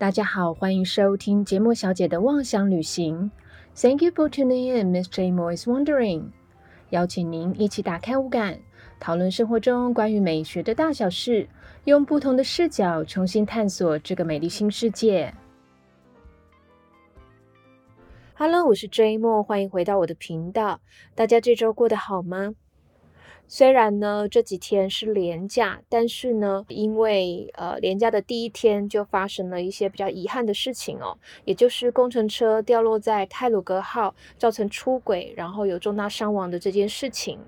大家好，欢迎收听节目小姐的妄想旅行。Thank you for tuning in, Miss J. Mo's Wondering。邀请您一起打开五感，讨论生活中关于美学的大小事，用不同的视角重新探索这个美丽新世界。Hello，我是 J. Mo，欢迎回到我的频道。大家这周过得好吗？虽然呢这几天是连假，但是呢，因为呃连假的第一天就发生了一些比较遗憾的事情哦，也就是工程车掉落在泰鲁格号，造成出轨，然后有重大伤亡的这件事情。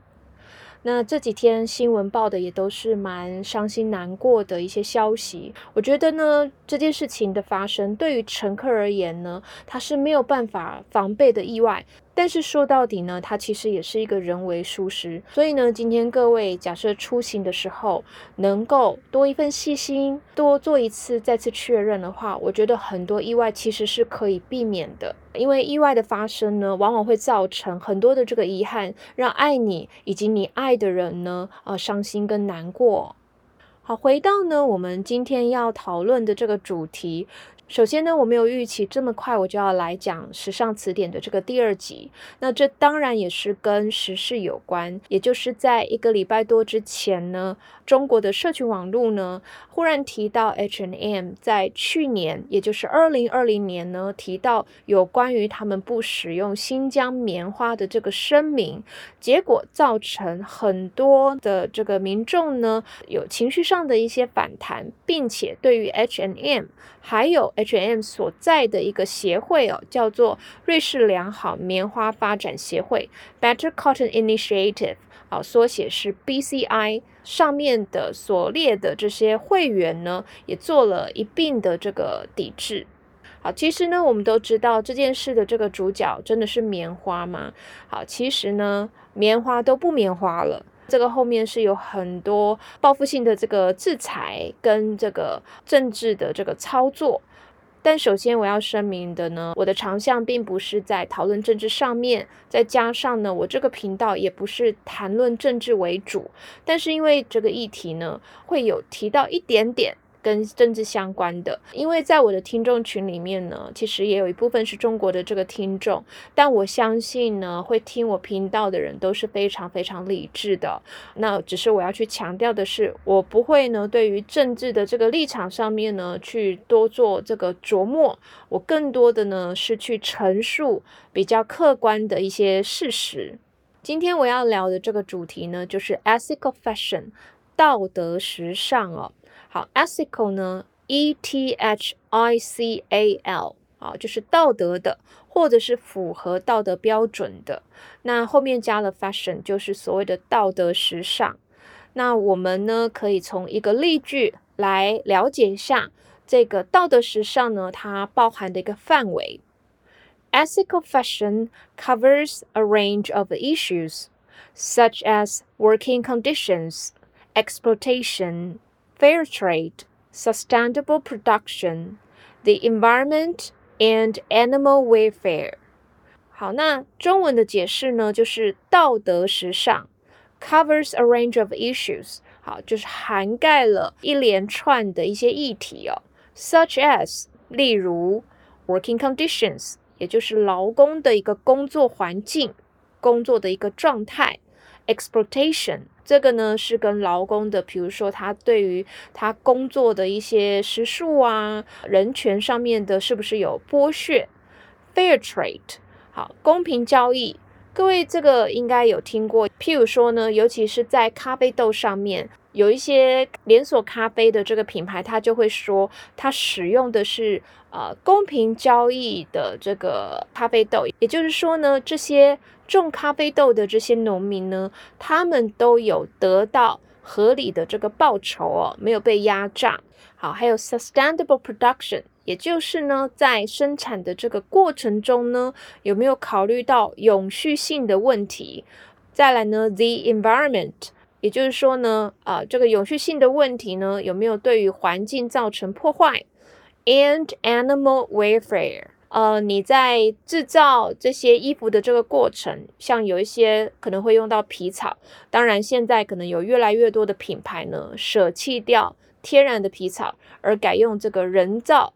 那这几天新闻报的也都是蛮伤心难过的一些消息。我觉得呢，这件事情的发生对于乘客而言呢，他是没有办法防备的意外。但是说到底呢，它其实也是一个人为疏失。所以呢，今天各位假设出行的时候能够多一份细心，多做一次再次确认的话，我觉得很多意外其实是可以避免的。因为意外的发生呢，往往会造成很多的这个遗憾，让爱你以及你爱的人呢，呃，伤心跟难过。好，回到呢，我们今天要讨论的这个主题。首先呢，我没有预期这么快我就要来讲《时尚词典》的这个第二集。那这当然也是跟时事有关，也就是在一个礼拜多之前呢，中国的社群网络呢忽然提到 H and M 在去年，也就是二零二零年呢提到有关于他们不使用新疆棉花的这个声明，结果造成很多的这个民众呢有情绪上的一些反弹，并且对于 H and M 还有 H&M 所在的一个协会哦，叫做瑞士良好棉花发展协会 （Better Cotton Initiative），好，缩写是 BCI。上面的所列的这些会员呢，也做了一并的这个抵制。好，其实呢，我们都知道这件事的这个主角真的是棉花吗？好，其实呢，棉花都不棉花了。这个后面是有很多报复性的这个制裁跟这个政治的这个操作。但首先我要声明的呢，我的长项并不是在讨论政治上面，再加上呢，我这个频道也不是谈论政治为主。但是因为这个议题呢，会有提到一点点。跟政治相关的，因为在我的听众群里面呢，其实也有一部分是中国的这个听众，但我相信呢，会听我频道的人都是非常非常理智的。那只是我要去强调的是，我不会呢对于政治的这个立场上面呢去多做这个琢磨，我更多的呢是去陈述比较客观的一些事实。今天我要聊的这个主题呢，就是 ethical fashion，道德时尚哦。好，ethical 呢，e t h i c a l，啊，就是道德的，或者是符合道德标准的。那后面加了 fashion，就是所谓的道德时尚。那我们呢，可以从一个例句来了解一下这个道德时尚呢，它包含的一个范围。Ethical fashion covers a range of issues such as working conditions, exploitation. fair trade, sustainable production, the environment and animal welfare。好，那中文的解释呢，就是道德时尚，covers a range of issues。好，就是涵盖了一连串的一些议题哦，such as，例如 working conditions，也就是劳工的一个工作环境、工作的一个状态 ，exploitation。这个呢是跟劳工的，比如说他对于他工作的一些时数啊、人权上面的，是不是有剥削？Fair trade，好，公平交易。各位这个应该有听过，譬如说呢，尤其是在咖啡豆上面，有一些连锁咖啡的这个品牌，它就会说它使用的是呃公平交易的这个咖啡豆，也就是说呢，这些。种咖啡豆的这些农民呢，他们都有得到合理的这个报酬哦，没有被压榨。好，还有 sustainable production，也就是呢，在生产的这个过程中呢，有没有考虑到永续性的问题？再来呢，the environment，也就是说呢，啊，这个永续性的问题呢，有没有对于环境造成破坏？and animal welfare。呃，你在制造这些衣服的这个过程，像有一些可能会用到皮草，当然现在可能有越来越多的品牌呢，舍弃掉天然的皮草，而改用这个人造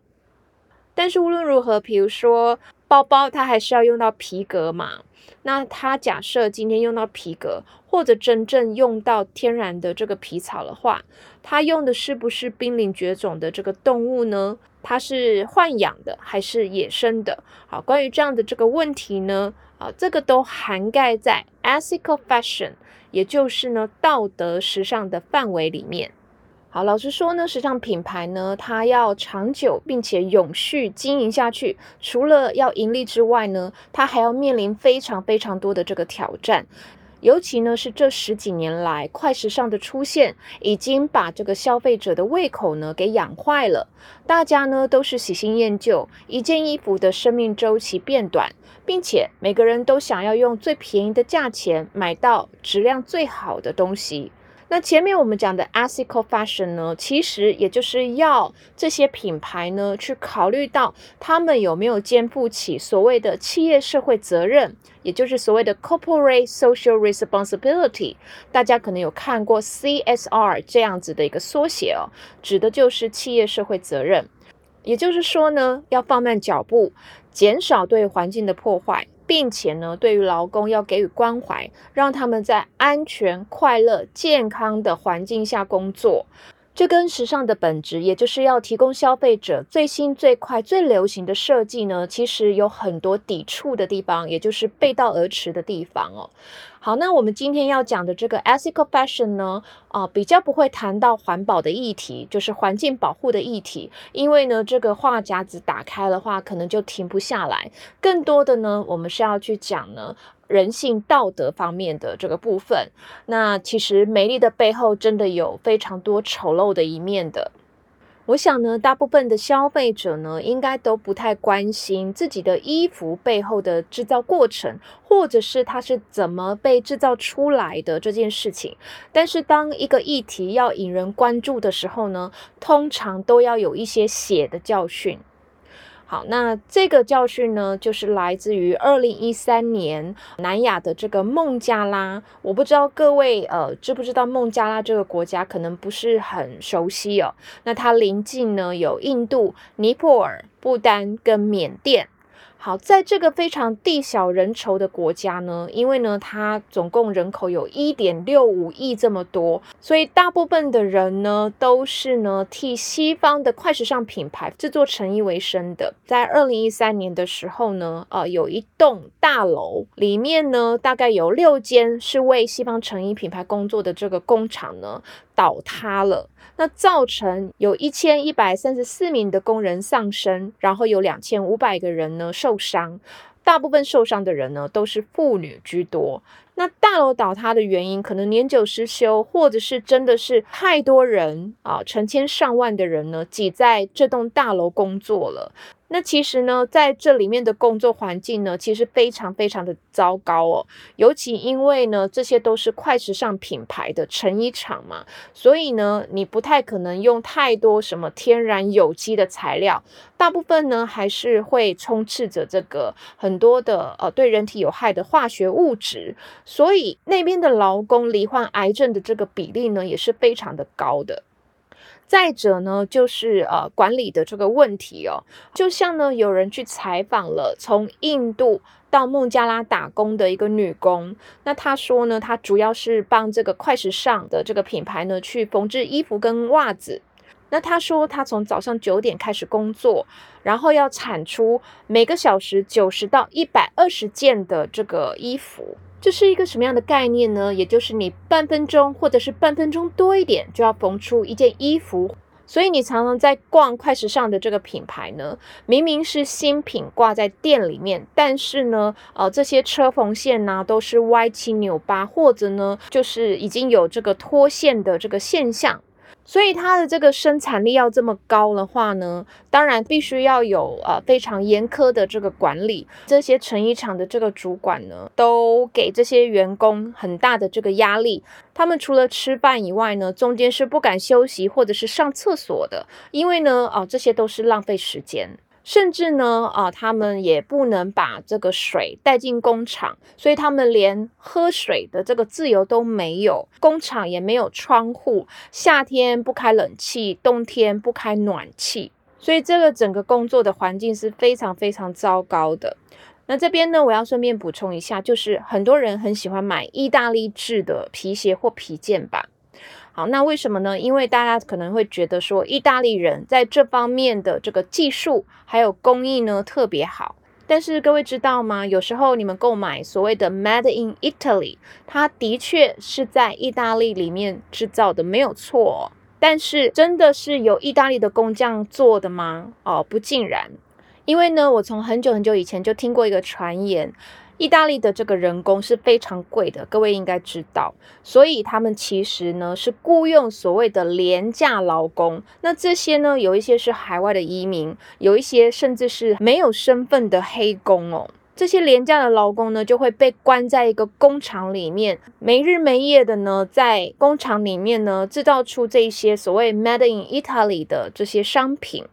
但是无论如何，比如说包包，它还是要用到皮革嘛。那它假设今天用到皮革，或者真正用到天然的这个皮草的话，它用的是不是濒临绝种的这个动物呢？它是豢养的还是野生的？好，关于这样的这个问题呢，啊，这个都涵盖在 ethical fashion，也就是呢道德时尚的范围里面。好，老实说呢，时尚品牌呢，它要长久并且永续经营下去，除了要盈利之外呢，它还要面临非常非常多的这个挑战。尤其呢是这十几年来，快时尚的出现，已经把这个消费者的胃口呢给养坏了。大家呢都是喜新厌旧，一件衣服的生命周期变短，并且每个人都想要用最便宜的价钱买到质量最好的东西。那前面我们讲的 ethical fashion 呢，其实也就是要这些品牌呢去考虑到他们有没有肩负起所谓的企业社会责任，也就是所谓的 corporate social responsibility。大家可能有看过 CSR 这样子的一个缩写哦，指的就是企业社会责任。也就是说呢，要放慢脚步，减少对环境的破坏。并且呢，对于劳工要给予关怀，让他们在安全、快乐、健康的环境下工作。这跟时尚的本质，也就是要提供消费者最新、最快、最流行的设计呢，其实有很多抵触的地方，也就是背道而驰的地方哦。好，那我们今天要讲的这个 ethical fashion 呢，啊，比较不会谈到环保的议题，就是环境保护的议题，因为呢，这个话匣子打开的话，可能就停不下来。更多的呢，我们是要去讲呢。人性道德方面的这个部分，那其实美丽的背后真的有非常多丑陋的一面的。我想呢，大部分的消费者呢，应该都不太关心自己的衣服背后的制造过程，或者是它是怎么被制造出来的这件事情。但是，当一个议题要引人关注的时候呢，通常都要有一些血的教训。好，那这个教训呢，就是来自于二零一三年南亚的这个孟加拉。我不知道各位呃知不知道孟加拉这个国家，可能不是很熟悉哦。那它临近呢有印度、尼泊尔、不丹跟缅甸。好，在这个非常地小人稠的国家呢，因为呢，它总共人口有一点六五亿这么多，所以大部分的人呢，都是呢替西方的快时尚品牌制作成衣为生的。在二零一三年的时候呢，呃，有一栋大楼里面呢，大概有六间是为西方成衣品牌工作的这个工厂呢。倒塌了，那造成有一千一百三十四名的工人丧生，然后有两千五百个人呢受伤，大部分受伤的人呢都是妇女居多。那大楼倒塌的原因，可能年久失修，或者是真的是太多人啊，成千上万的人呢挤在这栋大楼工作了。那其实呢，在这里面的工作环境呢，其实非常非常的糟糕哦。尤其因为呢，这些都是快时尚品牌的成衣厂嘛，所以呢，你不太可能用太多什么天然有机的材料，大部分呢还是会充斥着这个很多的呃对人体有害的化学物质，所以那边的劳工罹患癌症的这个比例呢，也是非常的高的。再者呢，就是呃管理的这个问题哦，就像呢有人去采访了从印度到孟加拉打工的一个女工，那她说呢，她主要是帮这个快时尚的这个品牌呢去缝制衣服跟袜子。那他说他从早上九点开始工作，然后要产出每个小时九十到一百二十件的这个衣服。这是一个什么样的概念呢？也就是你半分钟或者是半分钟多一点，就要缝出一件衣服。所以你常常在逛快时尚的这个品牌呢，明明是新品挂在店里面，但是呢，呃，这些车缝线呢都是歪七扭八，或者呢，就是已经有这个脱线的这个现象。所以它的这个生产力要这么高的话呢，当然必须要有呃非常严苛的这个管理。这些成衣厂的这个主管呢，都给这些员工很大的这个压力。他们除了吃饭以外呢，中间是不敢休息或者是上厕所的，因为呢，哦，这些都是浪费时间。甚至呢，啊，他们也不能把这个水带进工厂，所以他们连喝水的这个自由都没有。工厂也没有窗户，夏天不开冷气，冬天不开暖气。所以这个整个工作的环境是非常非常糟糕的。那这边呢，我要顺便补充一下，就是很多人很喜欢买意大利制的皮鞋或皮件吧。好，那为什么呢？因为大家可能会觉得说，意大利人在这方面的这个技术还有工艺呢特别好。但是各位知道吗？有时候你们购买所谓的 Made in Italy，它的确是在意大利里面制造的，没有错。但是真的是由意大利的工匠做的吗？哦，不尽然。因为呢，我从很久很久以前就听过一个传言，意大利的这个人工是非常贵的，各位应该知道。所以他们其实呢是雇佣所谓的廉价劳工。那这些呢，有一些是海外的移民，有一些甚至是没有身份的黑工哦。这些廉价的劳工呢，就会被关在一个工厂里面，没日没夜的呢，在工厂里面呢制造出这些所谓 Made in Italy 的这些商品。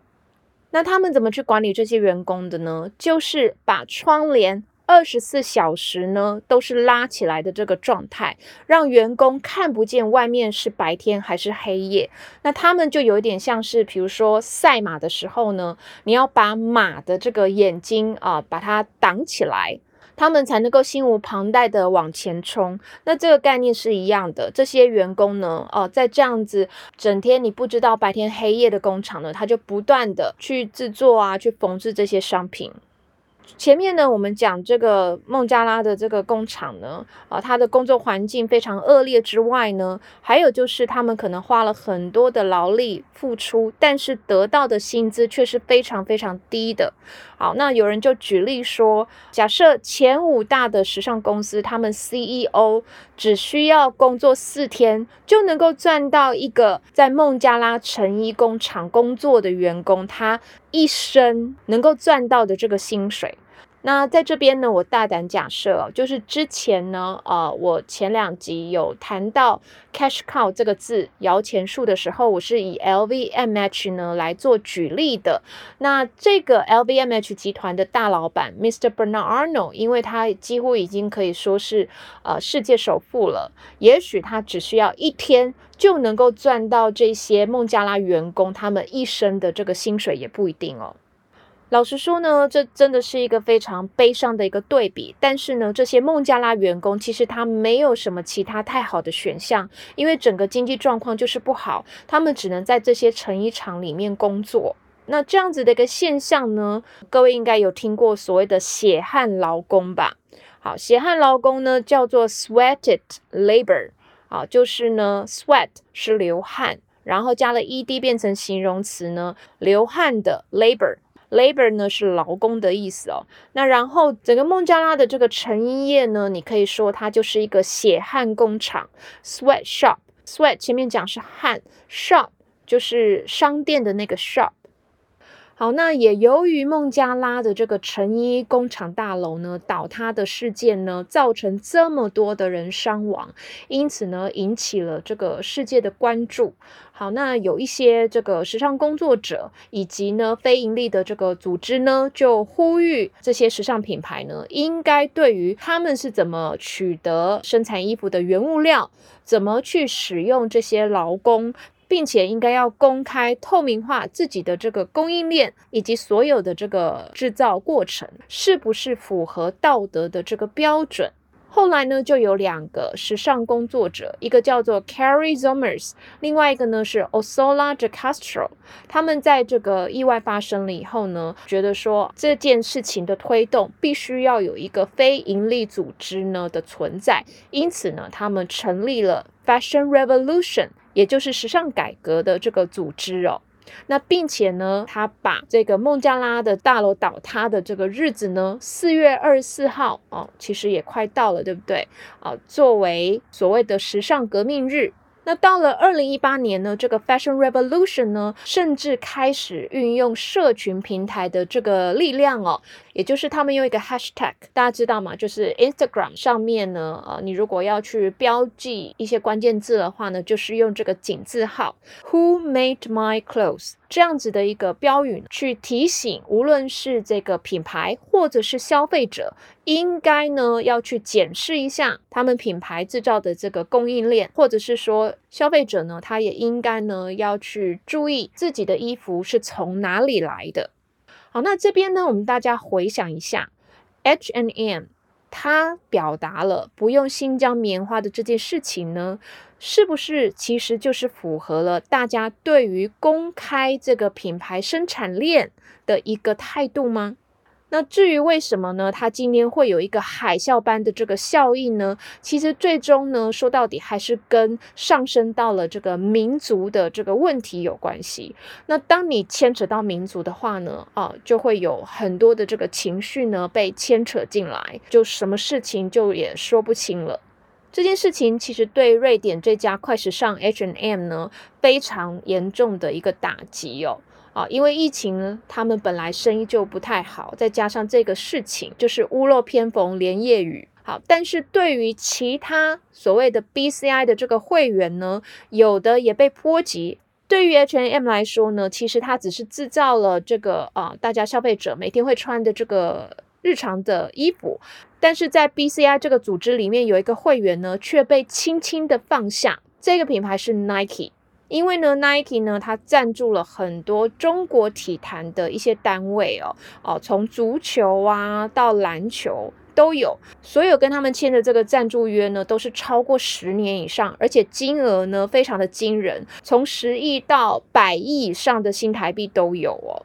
那他们怎么去管理这些员工的呢？就是把窗帘二十四小时呢都是拉起来的这个状态，让员工看不见外面是白天还是黑夜。那他们就有一点像是，比如说赛马的时候呢，你要把马的这个眼睛啊把它挡起来。他们才能够心无旁贷的往前冲。那这个概念是一样的。这些员工呢，哦，在这样子整天你不知道白天黑夜的工厂呢，他就不断的去制作啊，去缝制这些商品。前面呢，我们讲这个孟加拉的这个工厂呢，啊，它的工作环境非常恶劣之外呢，还有就是他们可能花了很多的劳力付出，但是得到的薪资却是非常非常低的。好，那有人就举例说，假设前五大的时尚公司，他们 CEO 只需要工作四天，就能够赚到一个在孟加拉成衣工厂工作的员工，他一生能够赚到的这个薪水。那在这边呢，我大胆假设，就是之前呢，呃，我前两集有谈到 cash cow 这个字摇钱树的时候，我是以 LVMH 呢来做举例的。那这个 LVMH 集团的大老板 Mr. Bernard Arnold，因为他几乎已经可以说是呃世界首富了，也许他只需要一天就能够赚到这些孟加拉员工他们一生的这个薪水，也不一定哦。老实说呢，这真的是一个非常悲伤的一个对比。但是呢，这些孟加拉员工其实他没有什么其他太好的选项，因为整个经济状况就是不好，他们只能在这些成衣厂里面工作。那这样子的一个现象呢，各位应该有听过所谓的血汗劳工吧？好，血汗劳工呢叫做 sweated labor，啊，就是呢 sweat 是流汗，然后加了 ed 变成形容词呢，流汗的 labor。Labor 呢是劳工的意思哦，那然后整个孟加拉的这个成衣业呢，你可以说它就是一个血汗工厂，sweat shop。sweat 前面讲是汗，shop 就是商店的那个 shop。好，那也由于孟加拉的这个成衣工厂大楼呢倒塌的事件呢，造成这么多的人伤亡，因此呢引起了这个世界的关注。好，那有一些这个时尚工作者以及呢非盈利的这个组织呢，就呼吁这些时尚品牌呢，应该对于他们是怎么取得生产衣服的原物料，怎么去使用这些劳工。并且应该要公开透明化自己的这个供应链以及所有的这个制造过程是不是符合道德的这个标准。后来呢，就有两个时尚工作者，一个叫做 Carrie Zomers，另外一个呢是 Osola de Castro。他们在这个意外发生了以后呢，觉得说这件事情的推动必须要有一个非营利组织呢的存在，因此呢，他们成立了 Fashion Revolution。也就是时尚改革的这个组织哦，那并且呢，他把这个孟加拉的大楼倒塌的这个日子呢，四月二十四号哦，其实也快到了，对不对？啊，作为所谓的时尚革命日。那到了二零一八年呢，这个 Fashion Revolution 呢，甚至开始运用社群平台的这个力量哦，也就是他们用一个 hashtag，大家知道吗？就是 Instagram 上面呢，呃，你如果要去标记一些关键字的话呢，就是用这个井字号 Who made my clothes 这样子的一个标语去提醒，无论是这个品牌或者是消费者，应该呢要去检视一下他们品牌制造的这个供应链，或者是说消费者呢，他也应该呢要去注意自己的衣服是从哪里来的。好，那这边呢，我们大家回想一下，H and M 它表达了不用新疆棉花的这件事情呢，是不是其实就是符合了大家对于公开这个品牌生产链的一个态度吗？那至于为什么呢？它今天会有一个海啸般的这个效应呢？其实最终呢，说到底还是跟上升到了这个民族的这个问题有关系。那当你牵扯到民族的话呢，啊，就会有很多的这个情绪呢被牵扯进来，就什么事情就也说不清了。这件事情其实对瑞典这家快时尚 H&M 呢非常严重的一个打击哦。啊，因为疫情呢，他们本来生意就不太好，再加上这个事情，就是屋漏偏逢连夜雨。好，但是对于其他所谓的 BCI 的这个会员呢，有的也被波及。对于 H&M 来说呢，其实它只是制造了这个啊，大家消费者每天会穿的这个日常的衣服，但是在 BCI 这个组织里面有一个会员呢，却被轻轻的放下。这个品牌是 Nike。因为呢，Nike 呢，它赞助了很多中国体坛的一些单位哦，哦，从足球啊到篮球都有，所有跟他们签的这个赞助约呢，都是超过十年以上，而且金额呢非常的惊人，从十亿到百亿以上的新台币都有哦。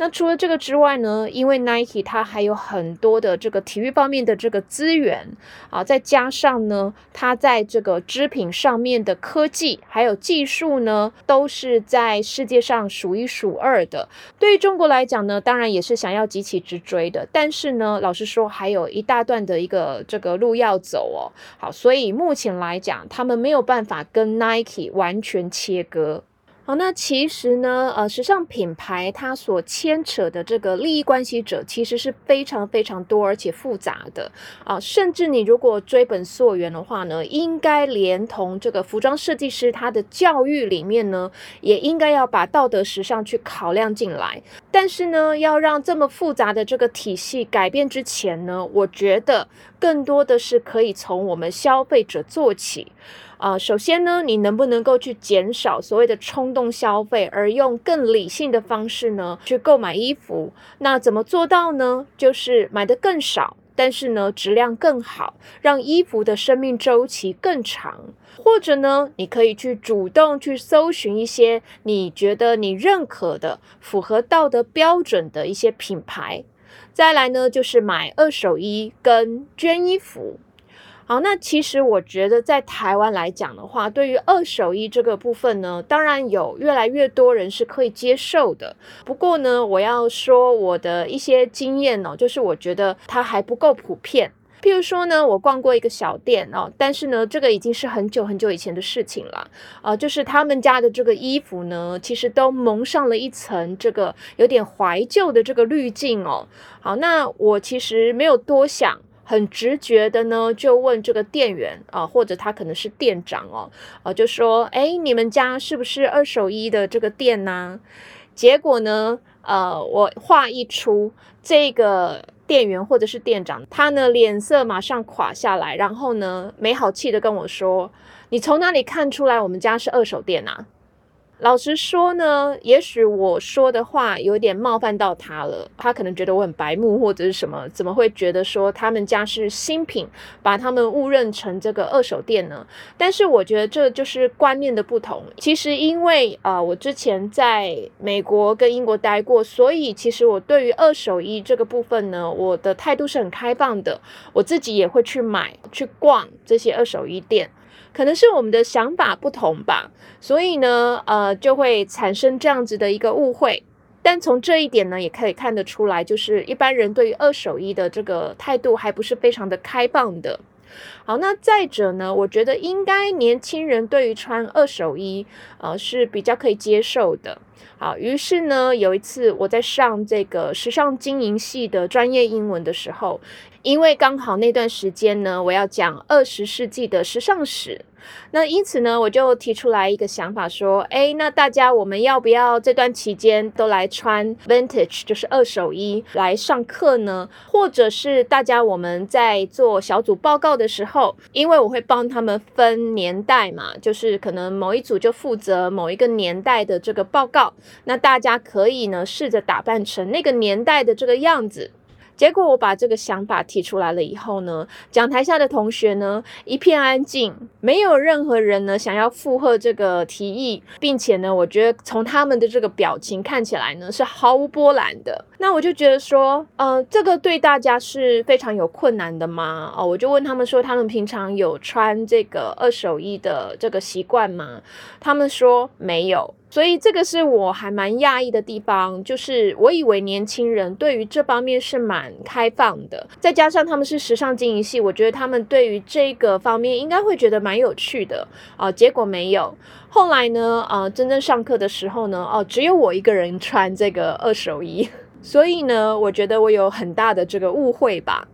那除了这个之外呢？因为 Nike 它还有很多的这个体育方面的这个资源啊，再加上呢，它在这个织品上面的科技还有技术呢，都是在世界上数一数二的。对于中国来讲呢，当然也是想要急起直追的。但是呢，老实说，还有一大段的一个这个路要走哦。好，所以目前来讲，他们没有办法跟 Nike 完全切割。好，那其实呢，呃，时尚品牌它所牵扯的这个利益关系者其实是非常非常多而且复杂的啊，甚至你如果追本溯源的话呢，应该连同这个服装设计师他的教育里面呢，也应该要把道德时尚去考量进来。但是呢，要让这么复杂的这个体系改变之前呢，我觉得更多的是可以从我们消费者做起。啊，首先呢，你能不能够去减少所谓的冲动消费，而用更理性的方式呢去购买衣服？那怎么做到呢？就是买的更少，但是呢质量更好，让衣服的生命周期更长。或者呢，你可以去主动去搜寻一些你觉得你认可的、符合道德标准的一些品牌。再来呢，就是买二手衣跟捐衣服。好，那其实我觉得在台湾来讲的话，对于二手衣这个部分呢，当然有越来越多人是可以接受的。不过呢，我要说我的一些经验哦，就是我觉得它还不够普遍。譬如说呢，我逛过一个小店哦，但是呢，这个已经是很久很久以前的事情了啊，就是他们家的这个衣服呢，其实都蒙上了一层这个有点怀旧的这个滤镜哦。好，那我其实没有多想。很直觉的呢，就问这个店员啊，或者他可能是店长哦，啊，就说，哎，你们家是不是二手衣的这个店呢？结果呢，呃，我话一出，这个店员或者是店长，他呢脸色马上垮下来，然后呢，没好气的跟我说，你从哪里看出来我们家是二手店啊？老实说呢，也许我说的话有点冒犯到他了，他可能觉得我很白目或者是什么，怎么会觉得说他们家是新品，把他们误认成这个二手店呢？但是我觉得这就是观念的不同。其实因为啊，我之前在美国跟英国待过，所以其实我对于二手衣这个部分呢，我的态度是很开放的，我自己也会去买去逛这些二手衣店。可能是我们的想法不同吧，所以呢，呃，就会产生这样子的一个误会。但从这一点呢，也可以看得出来，就是一般人对于二手衣的这个态度还不是非常的开放的。好，那再者呢，我觉得应该年轻人对于穿二手衣，呃，是比较可以接受的。好，于是呢，有一次我在上这个时尚经营系的专业英文的时候，因为刚好那段时间呢，我要讲二十世纪的时尚史。那因此呢，我就提出来一个想法，说，哎，那大家我们要不要这段期间都来穿 vintage，就是二手衣来上课呢？或者是大家我们在做小组报告的时候，因为我会帮他们分年代嘛，就是可能某一组就负责某一个年代的这个报告，那大家可以呢试着打扮成那个年代的这个样子。结果我把这个想法提出来了以后呢，讲台下的同学呢一片安静，没有任何人呢想要附和这个提议，并且呢，我觉得从他们的这个表情看起来呢是毫无波澜的。那我就觉得说，呃，这个对大家是非常有困难的吗？哦，我就问他们说，他们平常有穿这个二手衣的这个习惯吗？他们说没有。所以这个是我还蛮讶异的地方，就是我以为年轻人对于这方面是蛮开放的，再加上他们是时尚经营系，我觉得他们对于这个方面应该会觉得蛮有趣的啊。结果没有，后来呢，啊，真正上课的时候呢，哦，只有我一个人穿这个二手衣，所以呢，我觉得我有很大的这个误会吧。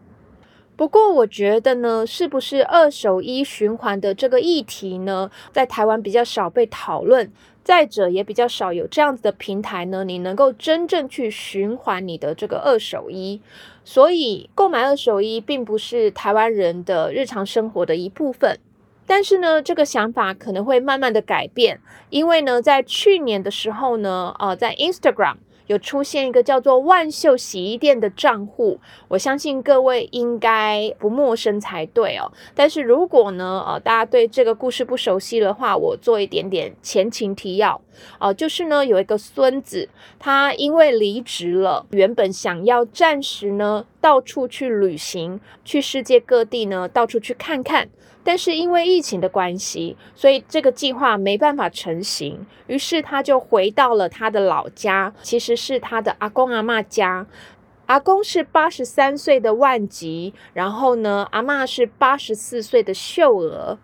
不过我觉得呢，是不是二手衣循环的这个议题呢，在台湾比较少被讨论。再者，也比较少有这样子的平台呢，你能够真正去循环你的这个二手衣，所以购买二手衣并不是台湾人的日常生活的一部分。但是呢，这个想法可能会慢慢的改变，因为呢，在去年的时候呢，呃，在 Instagram。有出现一个叫做万秀洗衣店的账户，我相信各位应该不陌生才对哦。但是如果呢，呃，大家对这个故事不熟悉的话，我做一点点前情提要。哦，就是呢，有一个孙子，他因为离职了，原本想要暂时呢到处去旅行，去世界各地呢到处去看看。但是因为疫情的关系，所以这个计划没办法成行。于是他就回到了他的老家，其实是他的阿公阿妈家。阿公是八十三岁的万吉，然后呢，阿妈是八十四岁的秀娥。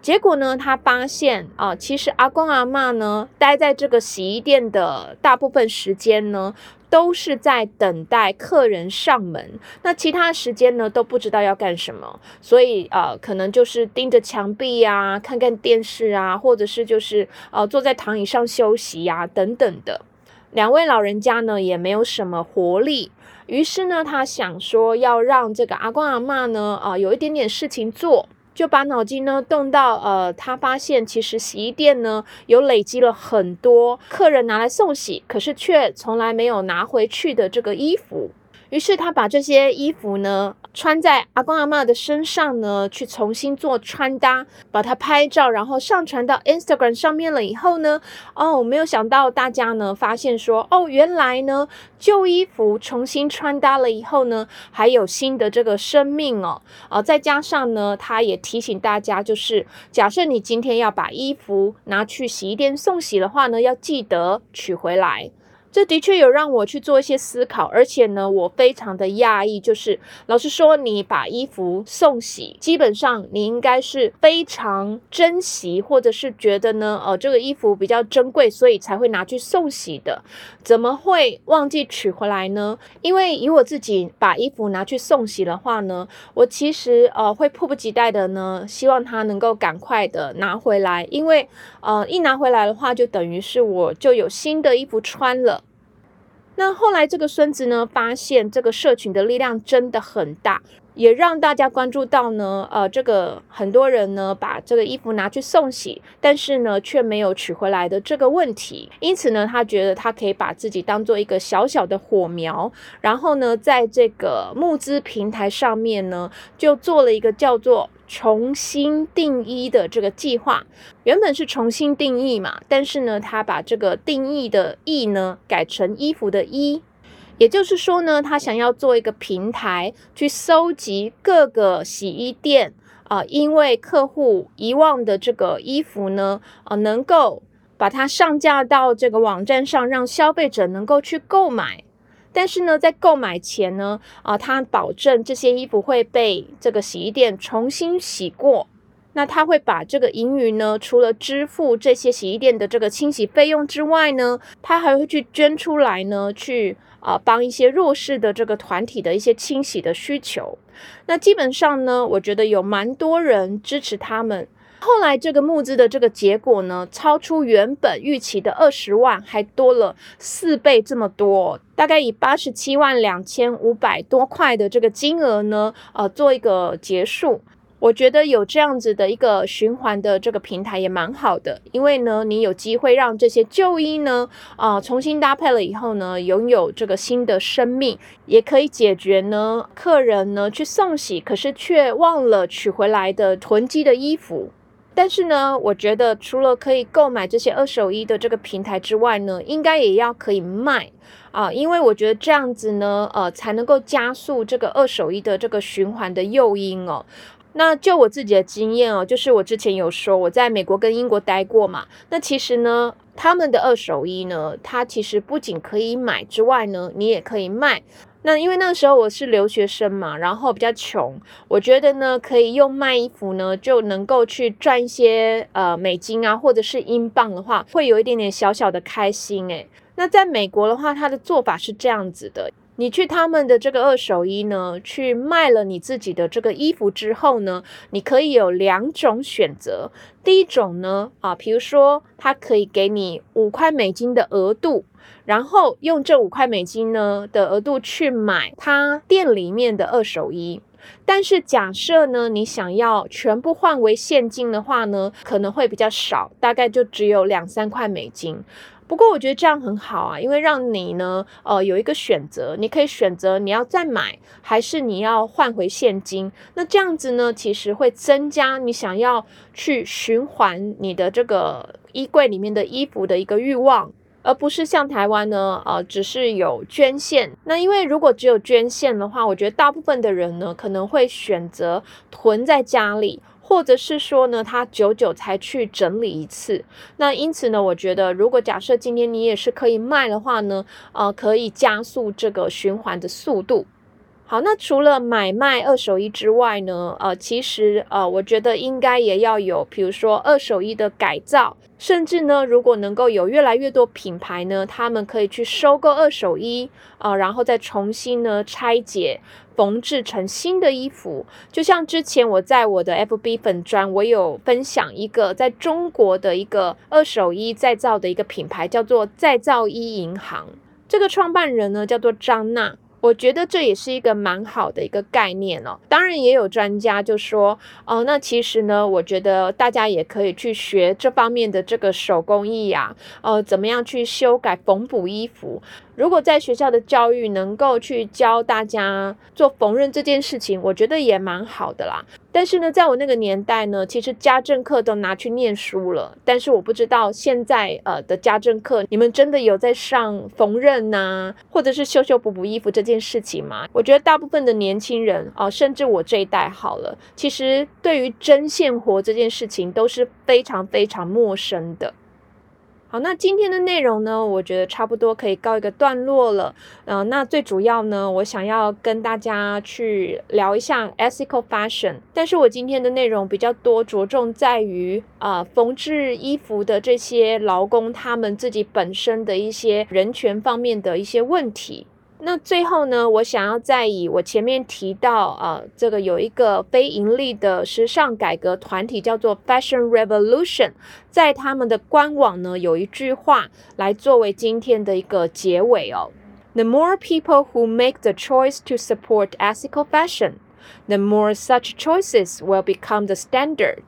结果呢，他发现啊，其实阿公阿妈呢，待在这个洗衣店的大部分时间呢。都是在等待客人上门，那其他时间呢都不知道要干什么，所以呃，可能就是盯着墙壁啊，看看电视啊，或者是就是呃坐在躺椅上休息呀等等的。两位老人家呢也没有什么活力，于是呢他想说要让这个阿公阿妈呢啊有一点点事情做。就把脑筋呢动到，呃，他发现其实洗衣店呢有累积了很多客人拿来送洗，可是却从来没有拿回去的这个衣服。于是他把这些衣服呢穿在阿公阿妈的身上呢，去重新做穿搭，把它拍照，然后上传到 Instagram 上面了以后呢，哦，没有想到大家呢发现说，哦，原来呢旧衣服重新穿搭了以后呢，还有新的这个生命哦，啊，再加上呢，他也提醒大家，就是假设你今天要把衣服拿去洗衣店送洗的话呢，要记得取回来。这的确有让我去做一些思考，而且呢，我非常的讶异，就是老实说，你把衣服送洗，基本上你应该是非常珍惜，或者是觉得呢，呃，这个衣服比较珍贵，所以才会拿去送洗的，怎么会忘记取回来呢？因为以我自己把衣服拿去送洗的话呢，我其实呃会迫不及待的呢，希望它能够赶快的拿回来，因为呃一拿回来的话，就等于是我就有新的衣服穿了。那后来这个孙子呢，发现这个社群的力量真的很大，也让大家关注到呢，呃，这个很多人呢把这个衣服拿去送洗，但是呢却没有取回来的这个问题。因此呢，他觉得他可以把自己当做一个小小的火苗，然后呢，在这个募资平台上面呢，就做了一个叫做。重新定义的这个计划，原本是重新定义嘛，但是呢，他把这个定义的“义”呢改成衣服的“衣”，也就是说呢，他想要做一个平台，去搜集各个洗衣店啊，因为客户遗忘的这个衣服呢，啊，能够把它上架到这个网站上，让消费者能够去购买。但是呢，在购买前呢，啊，他保证这些衣服会被这个洗衣店重新洗过。那他会把这个盈余呢，除了支付这些洗衣店的这个清洗费用之外呢，他还会去捐出来呢，去啊帮一些弱势的这个团体的一些清洗的需求。那基本上呢，我觉得有蛮多人支持他们。后来这个募资的这个结果呢，超出原本预期的二十万，还多了四倍这么多，大概以八十七万两千五百多块的这个金额呢，呃，做一个结束。我觉得有这样子的一个循环的这个平台也蛮好的，因为呢，你有机会让这些旧衣呢，啊，重新搭配了以后呢，拥有这个新的生命，也可以解决呢，客人呢去送洗，可是却忘了取回来的囤积的衣服。但是呢，我觉得除了可以购买这些二手衣的这个平台之外呢，应该也要可以卖啊，因为我觉得这样子呢，呃，才能够加速这个二手衣的这个循环的诱因哦。那就我自己的经验哦，就是我之前有说我在美国跟英国待过嘛。那其实呢，他们的二手衣呢，它其实不仅可以买之外呢，你也可以卖。那因为那个时候我是留学生嘛，然后比较穷，我觉得呢，可以用卖衣服呢就能够去赚一些呃美金啊，或者是英镑的话，会有一点点小小的开心诶。那在美国的话，它的做法是这样子的。你去他们的这个二手衣呢，去卖了你自己的这个衣服之后呢，你可以有两种选择。第一种呢，啊，比如说他可以给你五块美金的额度，然后用这五块美金呢的额度去买他店里面的二手衣。但是假设呢，你想要全部换为现金的话呢，可能会比较少，大概就只有两三块美金。不过我觉得这样很好啊，因为让你呢，呃，有一个选择，你可以选择你要再买，还是你要换回现金。那这样子呢，其实会增加你想要去循环你的这个衣柜里面的衣服的一个欲望，而不是像台湾呢，呃，只是有捐献。那因为如果只有捐献的话，我觉得大部分的人呢，可能会选择囤在家里。或者是说呢，他久久才去整理一次，那因此呢，我觉得如果假设今天你也是可以卖的话呢，呃，可以加速这个循环的速度。好，那除了买卖二手衣之外呢，呃，其实呃，我觉得应该也要有，比如说二手衣的改造，甚至呢，如果能够有越来越多品牌呢，他们可以去收购二手衣啊，然后再重新呢拆解。缝制成新的衣服，就像之前我在我的 FB 粉砖，我有分享一个在中国的一个二手衣再造的一个品牌，叫做再造衣银行。这个创办人呢叫做张娜。我觉得这也是一个蛮好的一个概念哦。当然，也有专家就说，哦，那其实呢，我觉得大家也可以去学这方面的这个手工艺呀，呃，怎么样去修改缝补衣服。如果在学校的教育能够去教大家做缝纫这件事情，我觉得也蛮好的啦。但是呢，在我那个年代呢，其实家政课都拿去念书了。但是我不知道现在呃的家政课，你们真的有在上缝纫呐，或者是修修补补衣服这件事情吗？我觉得大部分的年轻人啊，甚至我这一代好了，其实对于针线活这件事情都是非常非常陌生的。好，那今天的内容呢，我觉得差不多可以告一个段落了。嗯，那最主要呢，我想要跟大家去聊一下 ethical fashion，但是我今天的内容比较多，着重在于啊，缝制衣服的这些劳工他们自己本身的一些人权方面的一些问题。那最后呢，我想要再以我前面提到啊，这个有一个非盈利的时尚改革团体叫做 Fashion Revolution，在他们的官网呢有一句话来作为今天的一个结尾哦。The more people who make the choice to support ethical fashion, the more such choices will become the standard。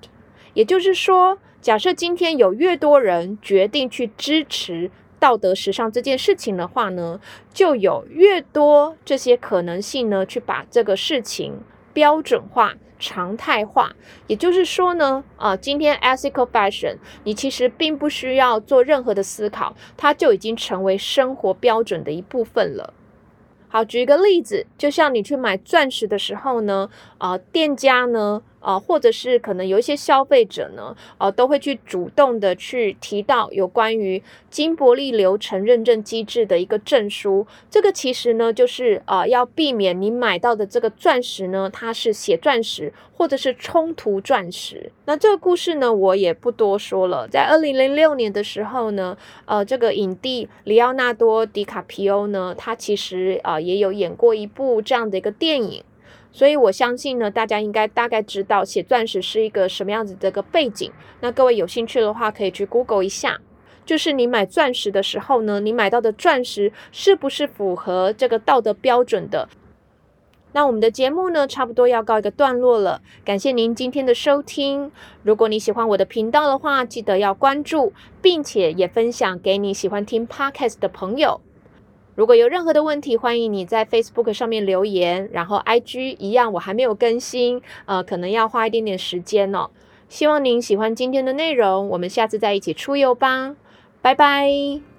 也就是说，假设今天有越多人决定去支持。道德时尚这件事情的话呢，就有越多这些可能性呢，去把这个事情标准化、常态化。也就是说呢，啊，今天 ethical fashion，你其实并不需要做任何的思考，它就已经成为生活标准的一部分了。好，举一个例子，就像你去买钻石的时候呢，啊，店家呢啊，或者是可能有一些消费者呢，呃，都会去主动的去提到有关于金伯利流程认证机制的一个证书。这个其实呢，就是啊，要避免你买到的这个钻石呢，它是血钻石或者是冲突钻石。那这个故事呢，我也不多说了。在二零零六年的时候呢，呃，这个影帝里奥纳多·迪卡皮欧呢，他其实啊也有演过一部这样的一个电影。所以我相信呢，大家应该大概知道写钻石是一个什么样子的一个背景。那各位有兴趣的话，可以去 Google 一下。就是你买钻石的时候呢，你买到的钻石是不是符合这个道德标准的？那我们的节目呢，差不多要告一个段落了。感谢您今天的收听。如果你喜欢我的频道的话，记得要关注，并且也分享给你喜欢听 Podcast 的朋友。如果有任何的问题，欢迎你在 Facebook 上面留言，然后 IG 一样，我还没有更新，呃，可能要花一点点时间哦。希望您喜欢今天的内容，我们下次再一起出游吧，拜拜。